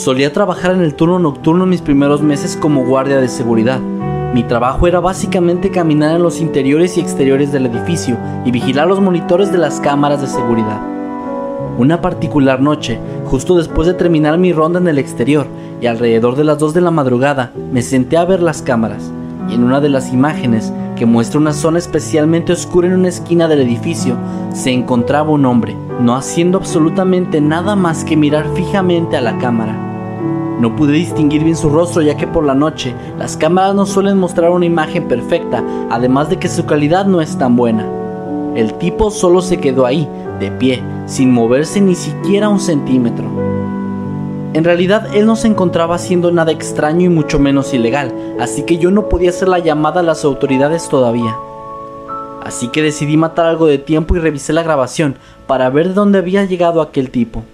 Solía trabajar en el turno nocturno mis primeros meses como guardia de seguridad. Mi trabajo era básicamente caminar en los interiores y exteriores del edificio y vigilar los monitores de las cámaras de seguridad. Una particular noche, justo después de terminar mi ronda en el exterior y alrededor de las 2 de la madrugada, me senté a ver las cámaras y en una de las imágenes que muestra una zona especialmente oscura en una esquina del edificio, se encontraba un hombre, no haciendo absolutamente nada más que mirar fijamente a la cámara. No pude distinguir bien su rostro ya que por la noche las cámaras no suelen mostrar una imagen perfecta, además de que su calidad no es tan buena. El tipo solo se quedó ahí, de pie, sin moverse ni siquiera un centímetro. En realidad él no se encontraba haciendo nada extraño y mucho menos ilegal, así que yo no podía hacer la llamada a las autoridades todavía. Así que decidí matar algo de tiempo y revisé la grabación para ver de dónde había llegado aquel tipo.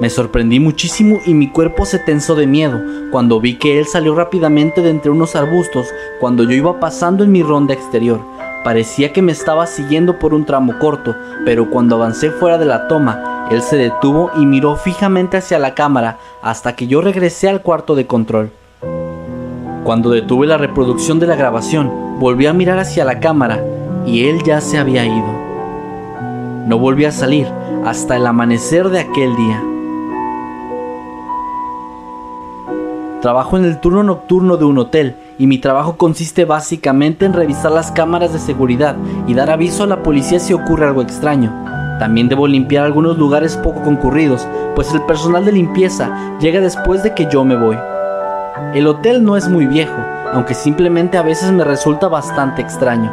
Me sorprendí muchísimo y mi cuerpo se tensó de miedo cuando vi que él salió rápidamente de entre unos arbustos cuando yo iba pasando en mi ronda exterior. Parecía que me estaba siguiendo por un tramo corto, pero cuando avancé fuera de la toma, él se detuvo y miró fijamente hacia la cámara hasta que yo regresé al cuarto de control. Cuando detuve la reproducción de la grabación, volví a mirar hacia la cámara y él ya se había ido. No volví a salir hasta el amanecer de aquel día. Trabajo en el turno nocturno de un hotel y mi trabajo consiste básicamente en revisar las cámaras de seguridad y dar aviso a la policía si ocurre algo extraño. También debo limpiar algunos lugares poco concurridos, pues el personal de limpieza llega después de que yo me voy. El hotel no es muy viejo, aunque simplemente a veces me resulta bastante extraño.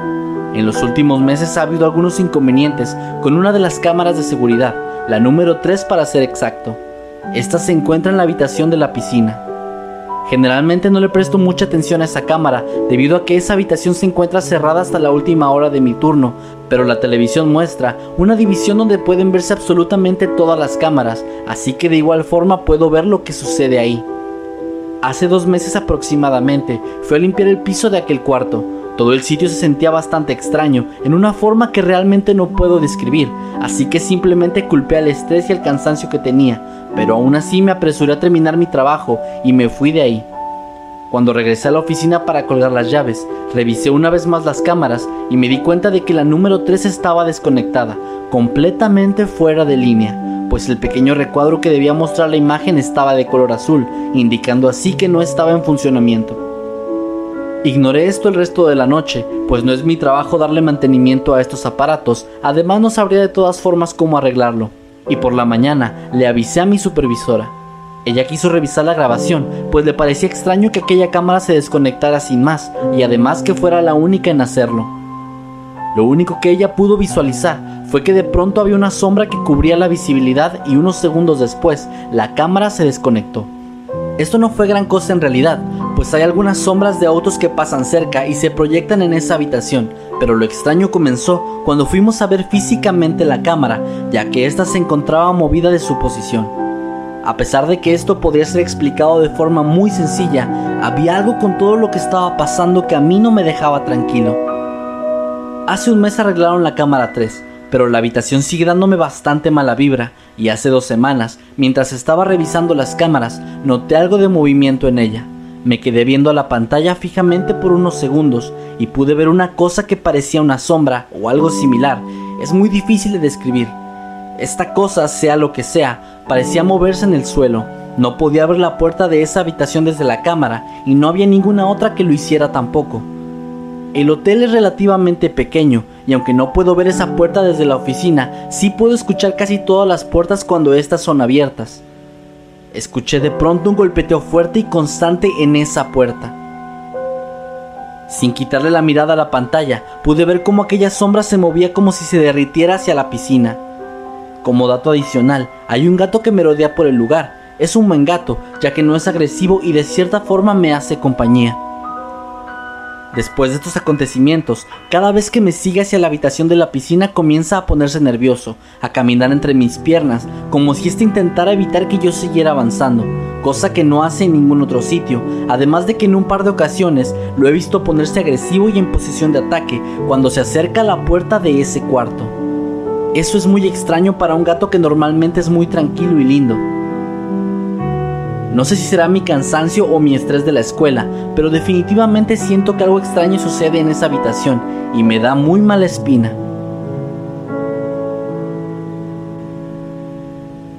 En los últimos meses ha habido algunos inconvenientes con una de las cámaras de seguridad, la número 3 para ser exacto. Esta se encuentra en la habitación de la piscina. Generalmente no le presto mucha atención a esa cámara, debido a que esa habitación se encuentra cerrada hasta la última hora de mi turno, pero la televisión muestra una división donde pueden verse absolutamente todas las cámaras, así que de igual forma puedo ver lo que sucede ahí. Hace dos meses aproximadamente fui a limpiar el piso de aquel cuarto. Todo el sitio se sentía bastante extraño, en una forma que realmente no puedo describir, así que simplemente culpé al estrés y al cansancio que tenía, pero aún así me apresuré a terminar mi trabajo y me fui de ahí. Cuando regresé a la oficina para colgar las llaves, revisé una vez más las cámaras y me di cuenta de que la número 3 estaba desconectada, completamente fuera de línea, pues el pequeño recuadro que debía mostrar la imagen estaba de color azul, indicando así que no estaba en funcionamiento. Ignoré esto el resto de la noche, pues no es mi trabajo darle mantenimiento a estos aparatos, además no sabría de todas formas cómo arreglarlo. Y por la mañana le avisé a mi supervisora. Ella quiso revisar la grabación, pues le parecía extraño que aquella cámara se desconectara sin más, y además que fuera la única en hacerlo. Lo único que ella pudo visualizar fue que de pronto había una sombra que cubría la visibilidad y unos segundos después la cámara se desconectó. Esto no fue gran cosa en realidad, pues hay algunas sombras de autos que pasan cerca y se proyectan en esa habitación, pero lo extraño comenzó cuando fuimos a ver físicamente la cámara, ya que ésta se encontraba movida de su posición. A pesar de que esto podría ser explicado de forma muy sencilla, había algo con todo lo que estaba pasando que a mí no me dejaba tranquilo. Hace un mes arreglaron la cámara 3, pero la habitación sigue dándome bastante mala vibra y hace dos semanas, mientras estaba revisando las cámaras, noté algo de movimiento en ella. Me quedé viendo a la pantalla fijamente por unos segundos y pude ver una cosa que parecía una sombra o algo similar. Es muy difícil de describir. Esta cosa, sea lo que sea, parecía moverse en el suelo. No podía abrir la puerta de esa habitación desde la cámara y no había ninguna otra que lo hiciera tampoco. El hotel es relativamente pequeño y aunque no puedo ver esa puerta desde la oficina, sí puedo escuchar casi todas las puertas cuando estas son abiertas. Escuché de pronto un golpeteo fuerte y constante en esa puerta. Sin quitarle la mirada a la pantalla, pude ver cómo aquella sombra se movía como si se derritiera hacia la piscina. Como dato adicional, hay un gato que me rodea por el lugar. Es un buen gato, ya que no es agresivo y de cierta forma me hace compañía. Después de estos acontecimientos, cada vez que me sigue hacia la habitación de la piscina comienza a ponerse nervioso, a caminar entre mis piernas, como si éste intentara evitar que yo siguiera avanzando, cosa que no hace en ningún otro sitio, además de que en un par de ocasiones lo he visto ponerse agresivo y en posición de ataque cuando se acerca a la puerta de ese cuarto. Eso es muy extraño para un gato que normalmente es muy tranquilo y lindo. No sé si será mi cansancio o mi estrés de la escuela, pero definitivamente siento que algo extraño sucede en esa habitación y me da muy mala espina.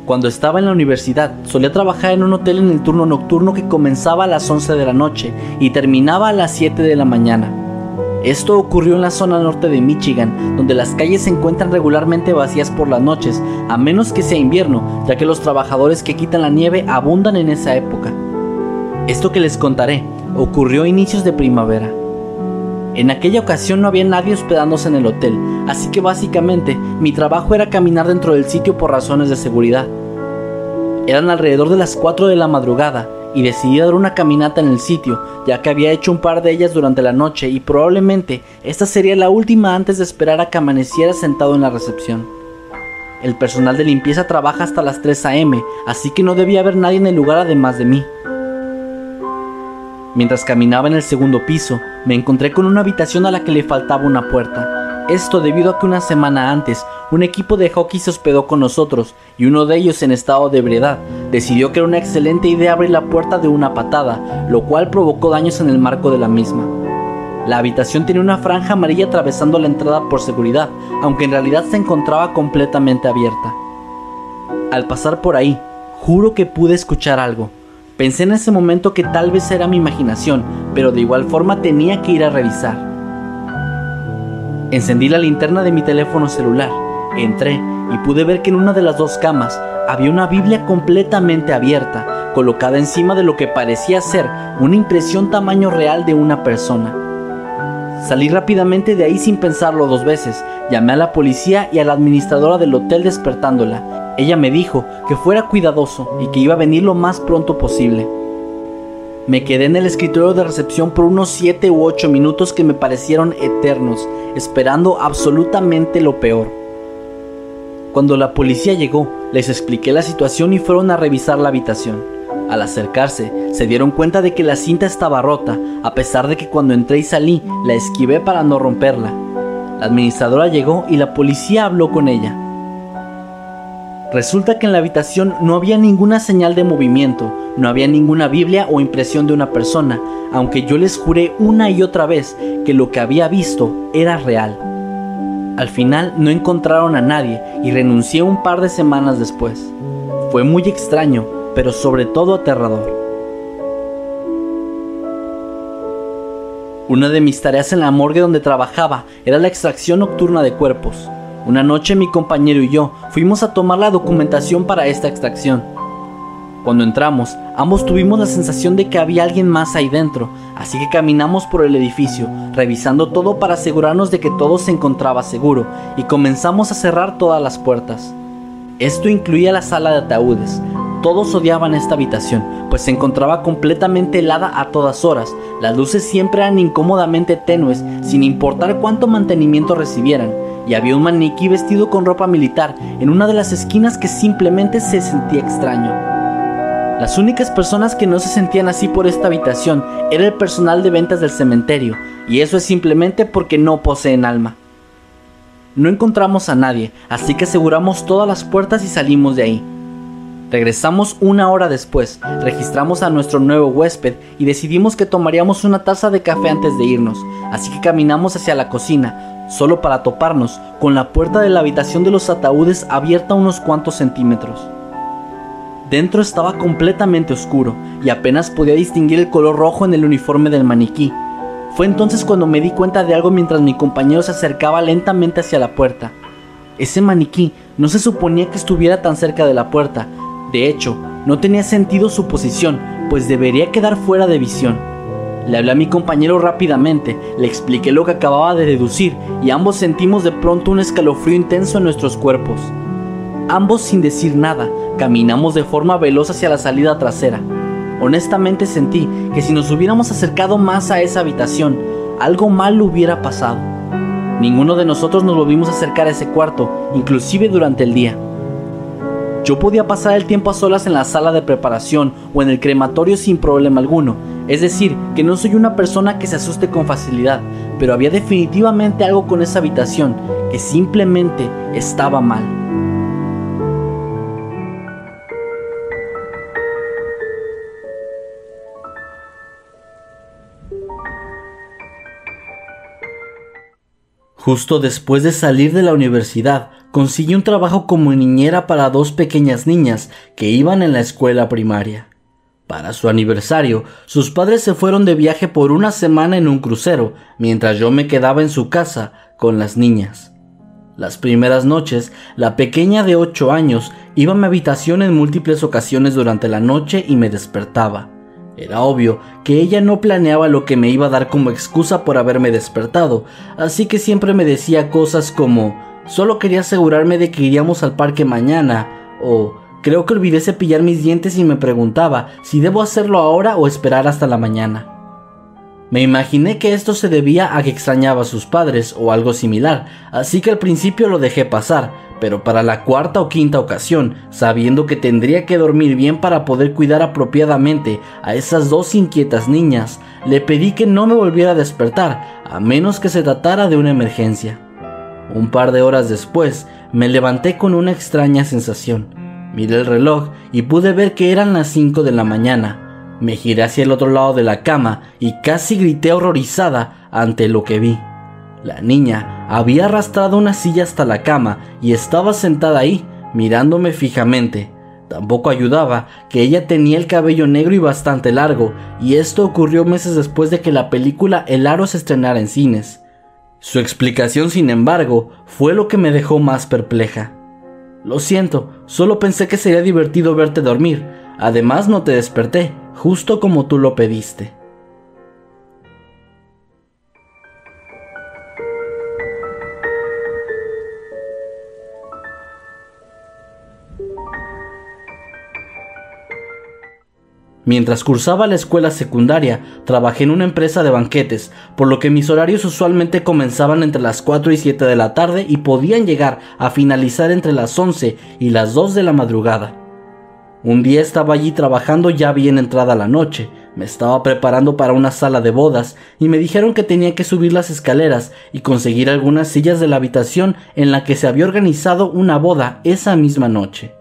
Cuando estaba en la universidad, solía trabajar en un hotel en el turno nocturno que comenzaba a las 11 de la noche y terminaba a las 7 de la mañana. Esto ocurrió en la zona norte de Michigan, donde las calles se encuentran regularmente vacías por las noches, a menos que sea invierno, ya que los trabajadores que quitan la nieve abundan en esa época. Esto que les contaré ocurrió a inicios de primavera. En aquella ocasión no había nadie hospedándose en el hotel, así que básicamente mi trabajo era caminar dentro del sitio por razones de seguridad. Eran alrededor de las 4 de la madrugada y decidí dar una caminata en el sitio, ya que había hecho un par de ellas durante la noche y probablemente esta sería la última antes de esperar a que amaneciera sentado en la recepción. El personal de limpieza trabaja hasta las 3 a.m., así que no debía haber nadie en el lugar además de mí. Mientras caminaba en el segundo piso, me encontré con una habitación a la que le faltaba una puerta. Esto debido a que una semana antes un equipo de hockey se hospedó con nosotros y uno de ellos en estado de ebriedad decidió que era una excelente idea abrir la puerta de una patada, lo cual provocó daños en el marco de la misma. La habitación tenía una franja amarilla atravesando la entrada por seguridad, aunque en realidad se encontraba completamente abierta. Al pasar por ahí, juro que pude escuchar algo. Pensé en ese momento que tal vez era mi imaginación, pero de igual forma tenía que ir a revisar. Encendí la linterna de mi teléfono celular Entré y pude ver que en una de las dos camas había una Biblia completamente abierta, colocada encima de lo que parecía ser una impresión tamaño real de una persona. Salí rápidamente de ahí sin pensarlo dos veces, llamé a la policía y a la administradora del hotel despertándola. Ella me dijo que fuera cuidadoso y que iba a venir lo más pronto posible. Me quedé en el escritorio de recepción por unos 7 u 8 minutos que me parecieron eternos, esperando absolutamente lo peor. Cuando la policía llegó, les expliqué la situación y fueron a revisar la habitación. Al acercarse, se dieron cuenta de que la cinta estaba rota, a pesar de que cuando entré y salí, la esquivé para no romperla. La administradora llegó y la policía habló con ella. Resulta que en la habitación no había ninguna señal de movimiento, no había ninguna Biblia o impresión de una persona, aunque yo les juré una y otra vez que lo que había visto era real. Al final no encontraron a nadie y renuncié un par de semanas después. Fue muy extraño, pero sobre todo aterrador. Una de mis tareas en la morgue donde trabajaba era la extracción nocturna de cuerpos. Una noche mi compañero y yo fuimos a tomar la documentación para esta extracción. Cuando entramos, ambos tuvimos la sensación de que había alguien más ahí dentro, así que caminamos por el edificio, revisando todo para asegurarnos de que todo se encontraba seguro, y comenzamos a cerrar todas las puertas. Esto incluía la sala de ataúdes. Todos odiaban esta habitación, pues se encontraba completamente helada a todas horas. Las luces siempre eran incómodamente tenues, sin importar cuánto mantenimiento recibieran, y había un maniquí vestido con ropa militar en una de las esquinas que simplemente se sentía extraño. Las únicas personas que no se sentían así por esta habitación era el personal de ventas del cementerio, y eso es simplemente porque no poseen alma. No encontramos a nadie, así que aseguramos todas las puertas y salimos de ahí. Regresamos una hora después, registramos a nuestro nuevo huésped y decidimos que tomaríamos una taza de café antes de irnos, así que caminamos hacia la cocina, solo para toparnos con la puerta de la habitación de los ataúdes abierta unos cuantos centímetros. Dentro estaba completamente oscuro y apenas podía distinguir el color rojo en el uniforme del maniquí. Fue entonces cuando me di cuenta de algo mientras mi compañero se acercaba lentamente hacia la puerta. Ese maniquí no se suponía que estuviera tan cerca de la puerta, de hecho, no tenía sentido su posición, pues debería quedar fuera de visión. Le hablé a mi compañero rápidamente, le expliqué lo que acababa de deducir y ambos sentimos de pronto un escalofrío intenso en nuestros cuerpos. Ambos sin decir nada, caminamos de forma veloz hacia la salida trasera. Honestamente sentí que si nos hubiéramos acercado más a esa habitación, algo mal hubiera pasado. Ninguno de nosotros nos volvimos a acercar a ese cuarto, inclusive durante el día. Yo podía pasar el tiempo a solas en la sala de preparación o en el crematorio sin problema alguno, es decir, que no soy una persona que se asuste con facilidad, pero había definitivamente algo con esa habitación que simplemente estaba mal. Justo después de salir de la universidad, consiguió un trabajo como niñera para dos pequeñas niñas que iban en la escuela primaria. Para su aniversario, sus padres se fueron de viaje por una semana en un crucero, mientras yo me quedaba en su casa con las niñas. Las primeras noches, la pequeña de ocho años iba a mi habitación en múltiples ocasiones durante la noche y me despertaba. Era obvio que ella no planeaba lo que me iba a dar como excusa por haberme despertado, así que siempre me decía cosas como Solo quería asegurarme de que iríamos al parque mañana. O creo que olvidé cepillar mis dientes y me preguntaba si debo hacerlo ahora o esperar hasta la mañana. Me imaginé que esto se debía a que extrañaba a sus padres o algo similar, así que al principio lo dejé pasar, pero para la cuarta o quinta ocasión, sabiendo que tendría que dormir bien para poder cuidar apropiadamente a esas dos inquietas niñas, le pedí que no me volviera a despertar, a menos que se tratara de una emergencia. Un par de horas después, me levanté con una extraña sensación. Miré el reloj y pude ver que eran las 5 de la mañana. Me giré hacia el otro lado de la cama y casi grité horrorizada ante lo que vi. La niña había arrastrado una silla hasta la cama y estaba sentada ahí, mirándome fijamente. Tampoco ayudaba que ella tenía el cabello negro y bastante largo, y esto ocurrió meses después de que la película El Aro se estrenara en cines. Su explicación, sin embargo, fue lo que me dejó más perpleja. Lo siento, solo pensé que sería divertido verte dormir. Además no te desperté, justo como tú lo pediste. Mientras cursaba la escuela secundaria, trabajé en una empresa de banquetes, por lo que mis horarios usualmente comenzaban entre las 4 y 7 de la tarde y podían llegar a finalizar entre las 11 y las 2 de la madrugada. Un día estaba allí trabajando ya bien entrada la noche, me estaba preparando para una sala de bodas y me dijeron que tenía que subir las escaleras y conseguir algunas sillas de la habitación en la que se había organizado una boda esa misma noche.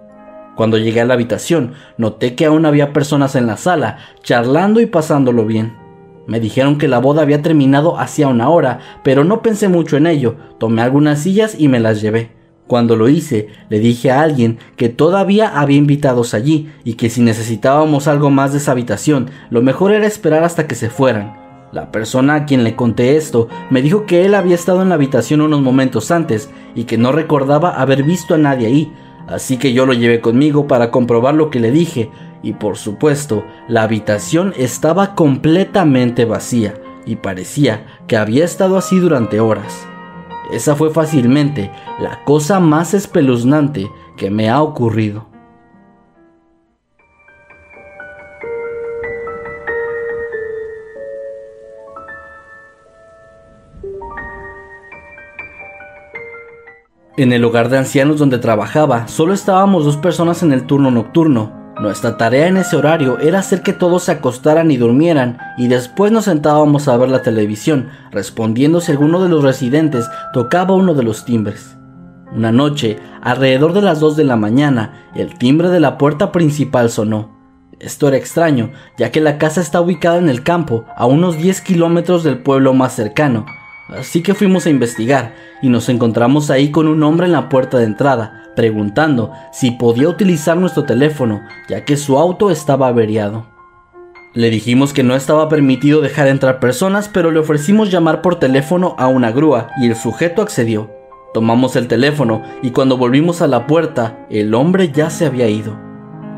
Cuando llegué a la habitación, noté que aún había personas en la sala, charlando y pasándolo bien. Me dijeron que la boda había terminado hacía una hora, pero no pensé mucho en ello, tomé algunas sillas y me las llevé. Cuando lo hice, le dije a alguien que todavía había invitados allí y que si necesitábamos algo más de esa habitación, lo mejor era esperar hasta que se fueran. La persona a quien le conté esto me dijo que él había estado en la habitación unos momentos antes y que no recordaba haber visto a nadie ahí, Así que yo lo llevé conmigo para comprobar lo que le dije y por supuesto la habitación estaba completamente vacía y parecía que había estado así durante horas. Esa fue fácilmente la cosa más espeluznante que me ha ocurrido. En el hogar de ancianos donde trabajaba, solo estábamos dos personas en el turno nocturno. Nuestra tarea en ese horario era hacer que todos se acostaran y durmieran y después nos sentábamos a ver la televisión, respondiendo si alguno de los residentes tocaba uno de los timbres. Una noche, alrededor de las 2 de la mañana, el timbre de la puerta principal sonó. Esto era extraño, ya que la casa está ubicada en el campo, a unos 10 kilómetros del pueblo más cercano, así que fuimos a investigar y nos encontramos ahí con un hombre en la puerta de entrada, preguntando si podía utilizar nuestro teléfono, ya que su auto estaba averiado. Le dijimos que no estaba permitido dejar entrar personas, pero le ofrecimos llamar por teléfono a una grúa y el sujeto accedió. Tomamos el teléfono y cuando volvimos a la puerta, el hombre ya se había ido.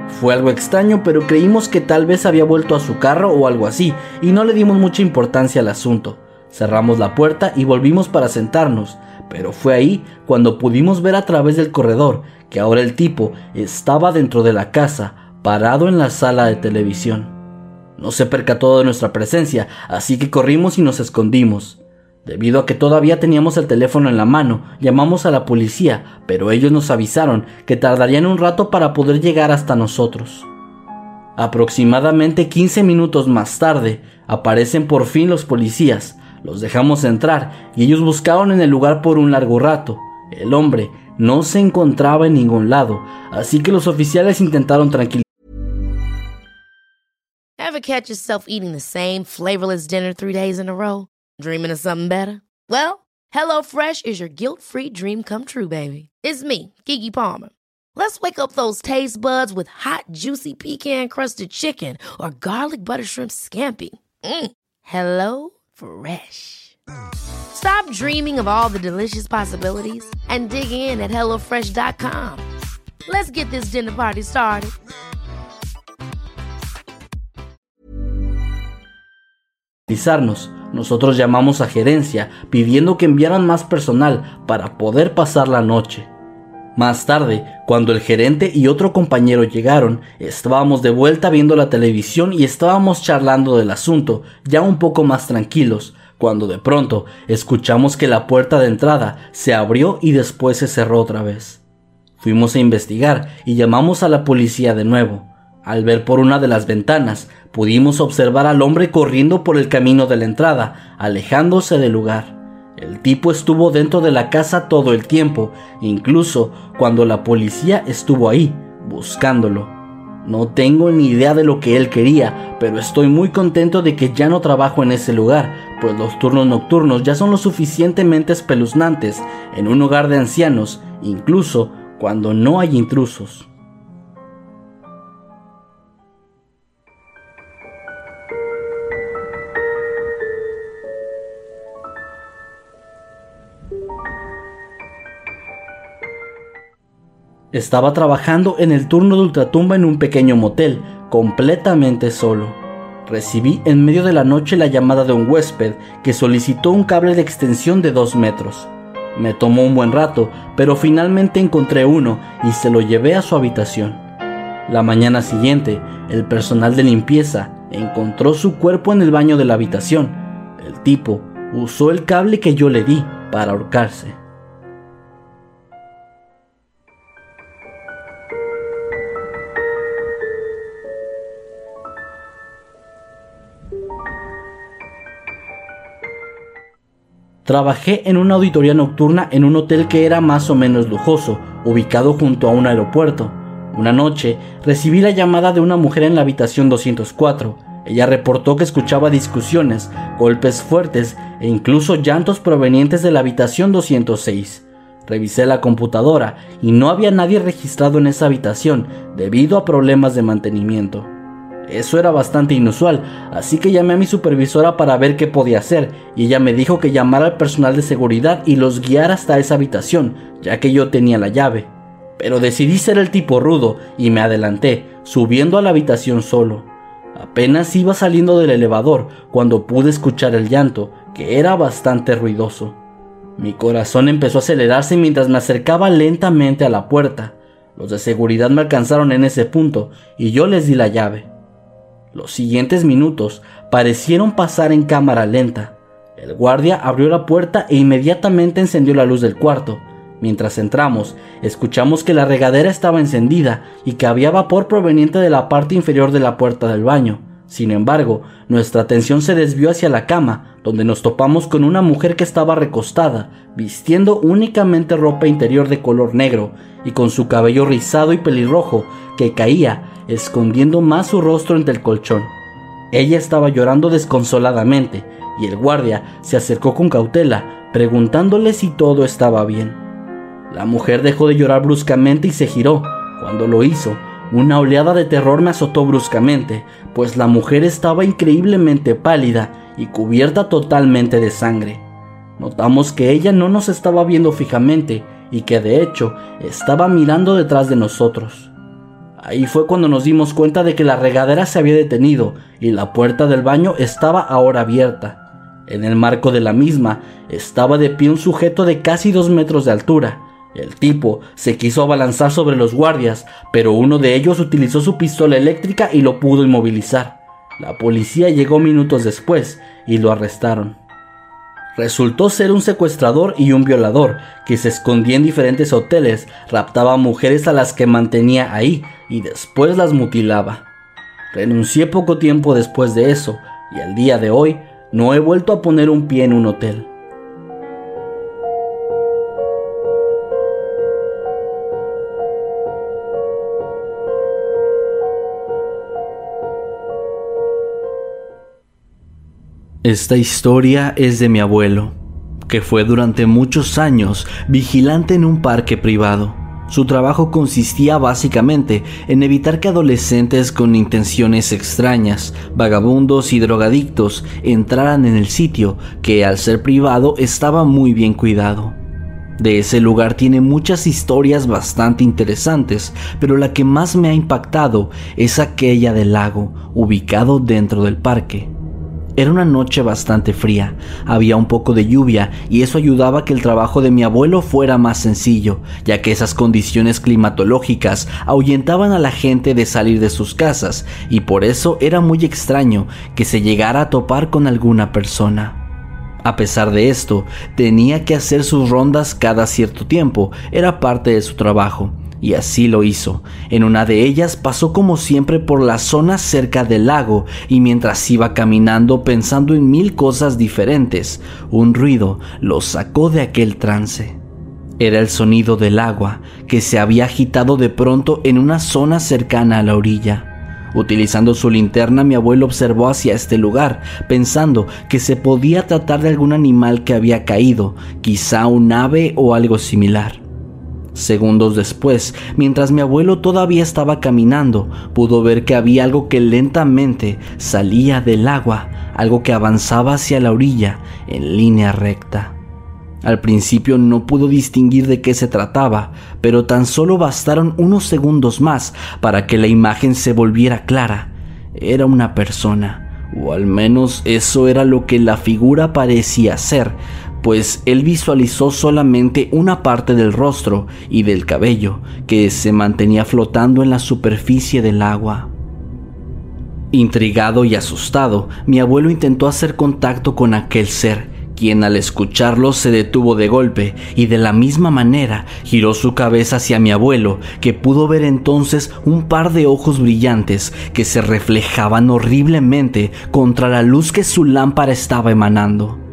Fue algo extraño, pero creímos que tal vez había vuelto a su carro o algo así, y no le dimos mucha importancia al asunto. Cerramos la puerta y volvimos para sentarnos, pero fue ahí cuando pudimos ver a través del corredor que ahora el tipo estaba dentro de la casa, parado en la sala de televisión. No se percató de nuestra presencia, así que corrimos y nos escondimos. Debido a que todavía teníamos el teléfono en la mano, llamamos a la policía, pero ellos nos avisaron que tardarían un rato para poder llegar hasta nosotros. Aproximadamente 15 minutos más tarde, aparecen por fin los policías, los dejamos entrar y ellos buscaron en el lugar por un largo rato. El hombre no se encontraba en ningún lado, así que los oficiales intentaron tranquilizarlo. Ever catch yourself eating the same flavorless dinner three days in a row? Dreaming of something better? Well, HelloFresh is your guilt-free dream come true, baby. It's me, Kiki Palmer. Let's wake up those taste buds with hot, juicy pecan-crusted chicken or garlic butter shrimp scampi. Mm. Hello Fresh. Stop dreaming of all the delicious possibilities and dig in at HelloFresh.com. Let's get this dinner party started. Nosotros llamamos a gerencia pidiendo que enviaran más personal para poder pasar la noche. Más tarde, cuando el gerente y otro compañero llegaron, estábamos de vuelta viendo la televisión y estábamos charlando del asunto, ya un poco más tranquilos, cuando de pronto escuchamos que la puerta de entrada se abrió y después se cerró otra vez. Fuimos a investigar y llamamos a la policía de nuevo. Al ver por una de las ventanas, pudimos observar al hombre corriendo por el camino de la entrada, alejándose del lugar. El tipo estuvo dentro de la casa todo el tiempo, incluso cuando la policía estuvo ahí, buscándolo. No tengo ni idea de lo que él quería, pero estoy muy contento de que ya no trabajo en ese lugar, pues los turnos nocturnos ya son lo suficientemente espeluznantes en un hogar de ancianos, incluso cuando no hay intrusos. Estaba trabajando en el turno de ultratumba en un pequeño motel, completamente solo. Recibí en medio de la noche la llamada de un huésped que solicitó un cable de extensión de dos metros. Me tomó un buen rato, pero finalmente encontré uno y se lo llevé a su habitación. La mañana siguiente, el personal de limpieza encontró su cuerpo en el baño de la habitación. El tipo usó el cable que yo le di para ahorcarse. Trabajé en una auditoría nocturna en un hotel que era más o menos lujoso, ubicado junto a un aeropuerto. Una noche recibí la llamada de una mujer en la habitación 204. Ella reportó que escuchaba discusiones, golpes fuertes e incluso llantos provenientes de la habitación 206. Revisé la computadora y no había nadie registrado en esa habitación debido a problemas de mantenimiento. Eso era bastante inusual, así que llamé a mi supervisora para ver qué podía hacer, y ella me dijo que llamara al personal de seguridad y los guiara hasta esa habitación, ya que yo tenía la llave. Pero decidí ser el tipo rudo y me adelanté, subiendo a la habitación solo. Apenas iba saliendo del elevador cuando pude escuchar el llanto, que era bastante ruidoso. Mi corazón empezó a acelerarse mientras me acercaba lentamente a la puerta. Los de seguridad me alcanzaron en ese punto y yo les di la llave. Los siguientes minutos parecieron pasar en cámara lenta. El guardia abrió la puerta e inmediatamente encendió la luz del cuarto. Mientras entramos, escuchamos que la regadera estaba encendida y que había vapor proveniente de la parte inferior de la puerta del baño. Sin embargo, nuestra atención se desvió hacia la cama, donde nos topamos con una mujer que estaba recostada, vistiendo únicamente ropa interior de color negro y con su cabello rizado y pelirrojo que caía, escondiendo más su rostro entre el colchón. Ella estaba llorando desconsoladamente y el guardia se acercó con cautela, preguntándole si todo estaba bien. La mujer dejó de llorar bruscamente y se giró. Cuando lo hizo, una oleada de terror me azotó bruscamente, pues la mujer estaba increíblemente pálida y cubierta totalmente de sangre. Notamos que ella no nos estaba viendo fijamente y que de hecho estaba mirando detrás de nosotros. Ahí fue cuando nos dimos cuenta de que la regadera se había detenido y la puerta del baño estaba ahora abierta. En el marco de la misma estaba de pie un sujeto de casi dos metros de altura, el tipo se quiso abalanzar sobre los guardias, pero uno de ellos utilizó su pistola eléctrica y lo pudo inmovilizar. La policía llegó minutos después y lo arrestaron. Resultó ser un secuestrador y un violador que se escondía en diferentes hoteles, raptaba mujeres a las que mantenía ahí y después las mutilaba. Renuncié poco tiempo después de eso y al día de hoy no he vuelto a poner un pie en un hotel. Esta historia es de mi abuelo, que fue durante muchos años vigilante en un parque privado. Su trabajo consistía básicamente en evitar que adolescentes con intenciones extrañas, vagabundos y drogadictos entraran en el sitio, que al ser privado estaba muy bien cuidado. De ese lugar tiene muchas historias bastante interesantes, pero la que más me ha impactado es aquella del lago, ubicado dentro del parque. Era una noche bastante fría, había un poco de lluvia y eso ayudaba a que el trabajo de mi abuelo fuera más sencillo, ya que esas condiciones climatológicas ahuyentaban a la gente de salir de sus casas y por eso era muy extraño que se llegara a topar con alguna persona. A pesar de esto, tenía que hacer sus rondas cada cierto tiempo, era parte de su trabajo, y así lo hizo. En una de ellas pasó como siempre por la zona cerca del lago y mientras iba caminando pensando en mil cosas diferentes, un ruido lo sacó de aquel trance. Era el sonido del agua que se había agitado de pronto en una zona cercana a la orilla. Utilizando su linterna, mi abuelo observó hacia este lugar, pensando que se podía tratar de algún animal que había caído, quizá un ave o algo similar. Segundos después, mientras mi abuelo todavía estaba caminando, pudo ver que había algo que lentamente salía del agua, algo que avanzaba hacia la orilla en línea recta. Al principio no pudo distinguir de qué se trataba, pero tan solo bastaron unos segundos más para que la imagen se volviera clara. Era una persona, o al menos eso era lo que la figura parecía ser, pues él visualizó solamente una parte del rostro y del cabello que se mantenía flotando en la superficie del agua. Intrigado y asustado, mi abuelo intentó hacer contacto con aquel ser, quien al escucharlo se detuvo de golpe y de la misma manera giró su cabeza hacia mi abuelo, que pudo ver entonces un par de ojos brillantes que se reflejaban horriblemente contra la luz que su lámpara estaba emanando.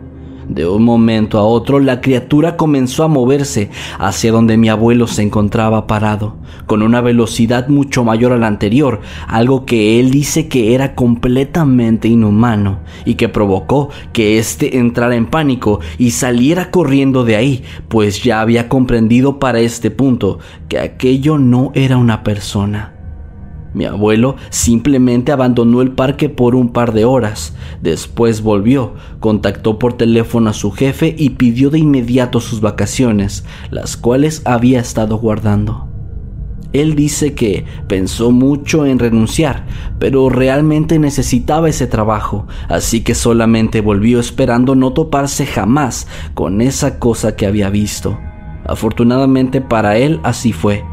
De un momento a otro la criatura comenzó a moverse hacia donde mi abuelo se encontraba parado, con una velocidad mucho mayor a la anterior, algo que él dice que era completamente inhumano y que provocó que éste entrara en pánico y saliera corriendo de ahí, pues ya había comprendido para este punto que aquello no era una persona mi abuelo simplemente abandonó el parque por un par de horas. Después volvió, contactó por teléfono a su jefe y pidió de inmediato sus vacaciones, las cuales había estado guardando. Él dice que pensó mucho en renunciar, pero realmente necesitaba ese trabajo, así que solamente volvió esperando no toparse jamás con esa cosa que había visto. Afortunadamente para él así fue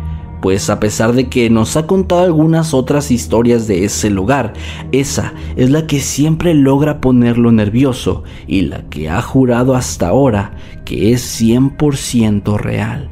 pues a pesar de que nos ha contado algunas otras historias de ese lugar, esa es la que siempre logra ponerlo nervioso y la que ha jurado hasta ahora que es 100% real.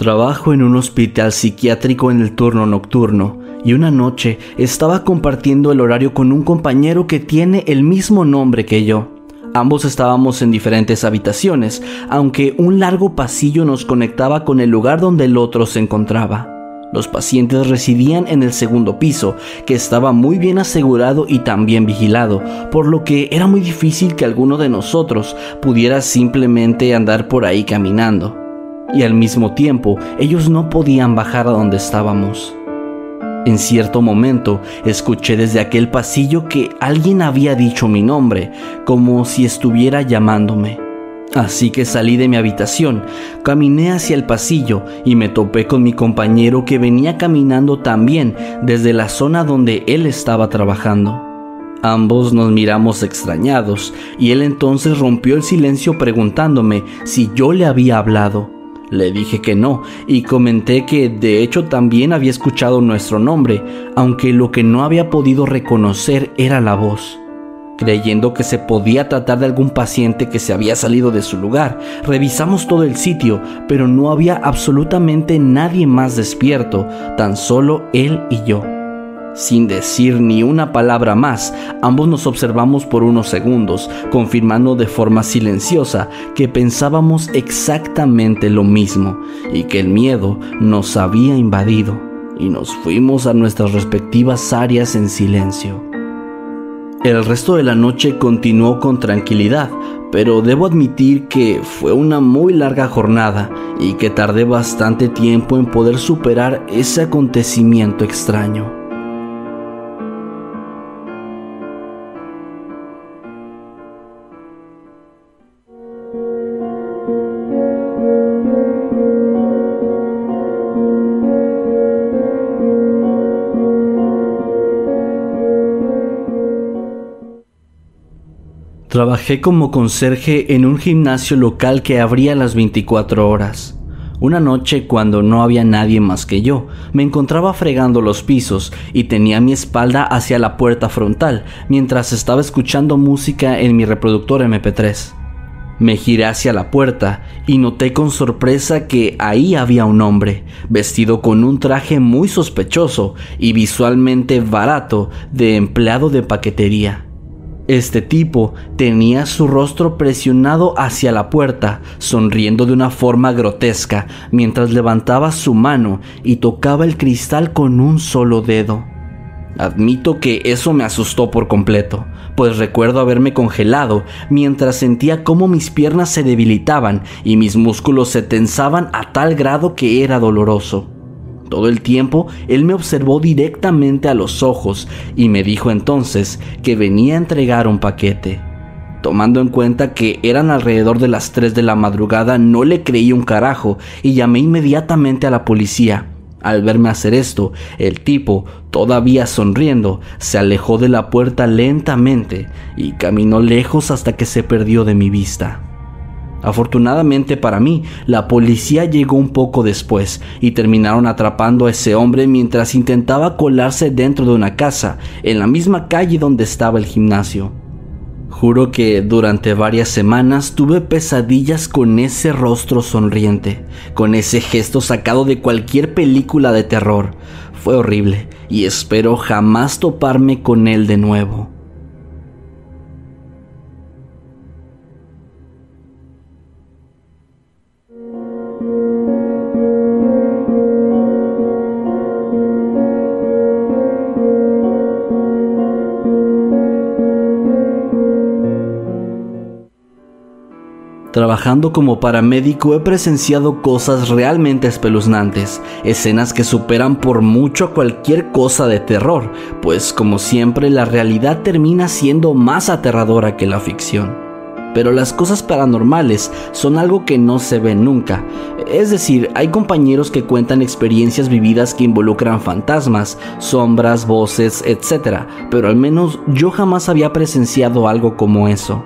Trabajo en un hospital psiquiátrico en el turno nocturno y una noche estaba compartiendo el horario con un compañero que tiene el mismo nombre que yo. Ambos estábamos en diferentes habitaciones, aunque un largo pasillo nos conectaba con el lugar donde el otro se encontraba. Los pacientes residían en el segundo piso, que estaba muy bien asegurado y también vigilado, por lo que era muy difícil que alguno de nosotros pudiera simplemente andar por ahí caminando. Y al mismo tiempo, ellos no podían bajar a donde estábamos. En cierto momento escuché desde aquel pasillo que alguien había dicho mi nombre, como si estuviera llamándome. Así que salí de mi habitación, caminé hacia el pasillo y me topé con mi compañero que venía caminando también desde la zona donde él estaba trabajando. Ambos nos miramos extrañados y él entonces rompió el silencio preguntándome si yo le había hablado. Le dije que no y comenté que de hecho también había escuchado nuestro nombre, aunque lo que no había podido reconocer era la voz. Creyendo que se podía tratar de algún paciente que se había salido de su lugar, revisamos todo el sitio, pero no había absolutamente nadie más despierto, tan solo él y yo. Sin decir ni una palabra más, ambos nos observamos por unos segundos, confirmando de forma silenciosa que pensábamos exactamente lo mismo y que el miedo nos había invadido, y nos fuimos a nuestras respectivas áreas en silencio. El resto de la noche continuó con tranquilidad, pero debo admitir que fue una muy larga jornada y que tardé bastante tiempo en poder superar ese acontecimiento extraño. Trabajé como conserje en un gimnasio local que abría las 24 horas. Una noche, cuando no había nadie más que yo, me encontraba fregando los pisos y tenía mi espalda hacia la puerta frontal mientras estaba escuchando música en mi reproductor MP3. Me giré hacia la puerta y noté con sorpresa que ahí había un hombre, vestido con un traje muy sospechoso y visualmente barato de empleado de paquetería. Este tipo tenía su rostro presionado hacia la puerta, sonriendo de una forma grotesca, mientras levantaba su mano y tocaba el cristal con un solo dedo. Admito que eso me asustó por completo, pues recuerdo haberme congelado mientras sentía cómo mis piernas se debilitaban y mis músculos se tensaban a tal grado que era doloroso. Todo el tiempo él me observó directamente a los ojos y me dijo entonces que venía a entregar un paquete. Tomando en cuenta que eran alrededor de las 3 de la madrugada, no le creí un carajo y llamé inmediatamente a la policía. Al verme hacer esto, el tipo, todavía sonriendo, se alejó de la puerta lentamente y caminó lejos hasta que se perdió de mi vista. Afortunadamente para mí, la policía llegó un poco después y terminaron atrapando a ese hombre mientras intentaba colarse dentro de una casa, en la misma calle donde estaba el gimnasio. Juro que durante varias semanas tuve pesadillas con ese rostro sonriente, con ese gesto sacado de cualquier película de terror. Fue horrible y espero jamás toparme con él de nuevo. Trabajando como paramédico he presenciado cosas realmente espeluznantes, escenas que superan por mucho cualquier cosa de terror, pues como siempre la realidad termina siendo más aterradora que la ficción. Pero las cosas paranormales son algo que no se ve nunca. Es decir, hay compañeros que cuentan experiencias vividas que involucran fantasmas, sombras, voces, etc. Pero al menos yo jamás había presenciado algo como eso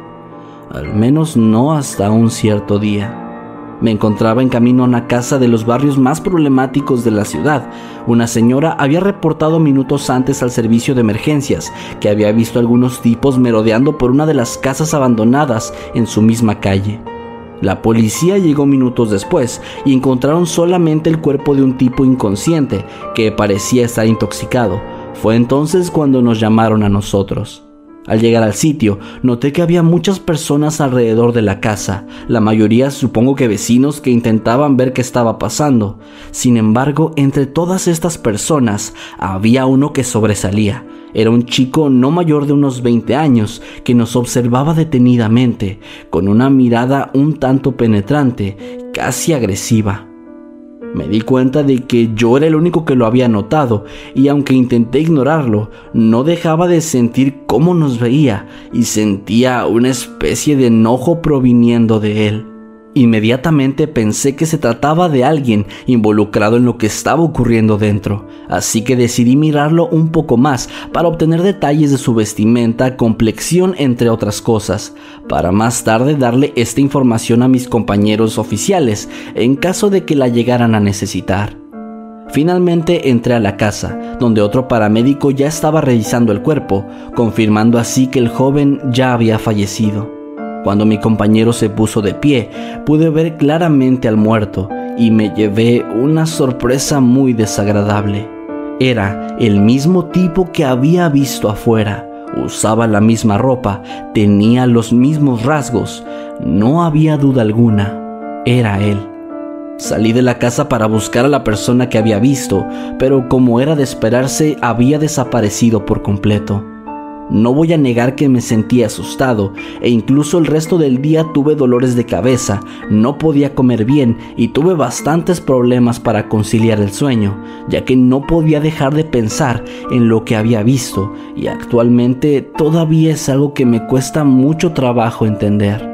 al menos no hasta un cierto día. Me encontraba en camino a una casa de los barrios más problemáticos de la ciudad. Una señora había reportado minutos antes al servicio de emergencias que había visto algunos tipos merodeando por una de las casas abandonadas en su misma calle. La policía llegó minutos después y encontraron solamente el cuerpo de un tipo inconsciente que parecía estar intoxicado. Fue entonces cuando nos llamaron a nosotros. Al llegar al sitio, noté que había muchas personas alrededor de la casa, la mayoría supongo que vecinos que intentaban ver qué estaba pasando. Sin embargo, entre todas estas personas había uno que sobresalía. Era un chico no mayor de unos 20 años que nos observaba detenidamente, con una mirada un tanto penetrante, casi agresiva. Me di cuenta de que yo era el único que lo había notado y aunque intenté ignorarlo, no dejaba de sentir cómo nos veía y sentía una especie de enojo proviniendo de él. Inmediatamente pensé que se trataba de alguien involucrado en lo que estaba ocurriendo dentro, así que decidí mirarlo un poco más para obtener detalles de su vestimenta, complexión, entre otras cosas, para más tarde darle esta información a mis compañeros oficiales en caso de que la llegaran a necesitar. Finalmente entré a la casa, donde otro paramédico ya estaba revisando el cuerpo, confirmando así que el joven ya había fallecido. Cuando mi compañero se puso de pie, pude ver claramente al muerto y me llevé una sorpresa muy desagradable. Era el mismo tipo que había visto afuera. Usaba la misma ropa, tenía los mismos rasgos. No había duda alguna. Era él. Salí de la casa para buscar a la persona que había visto, pero como era de esperarse, había desaparecido por completo. No voy a negar que me sentí asustado e incluso el resto del día tuve dolores de cabeza, no podía comer bien y tuve bastantes problemas para conciliar el sueño, ya que no podía dejar de pensar en lo que había visto y actualmente todavía es algo que me cuesta mucho trabajo entender.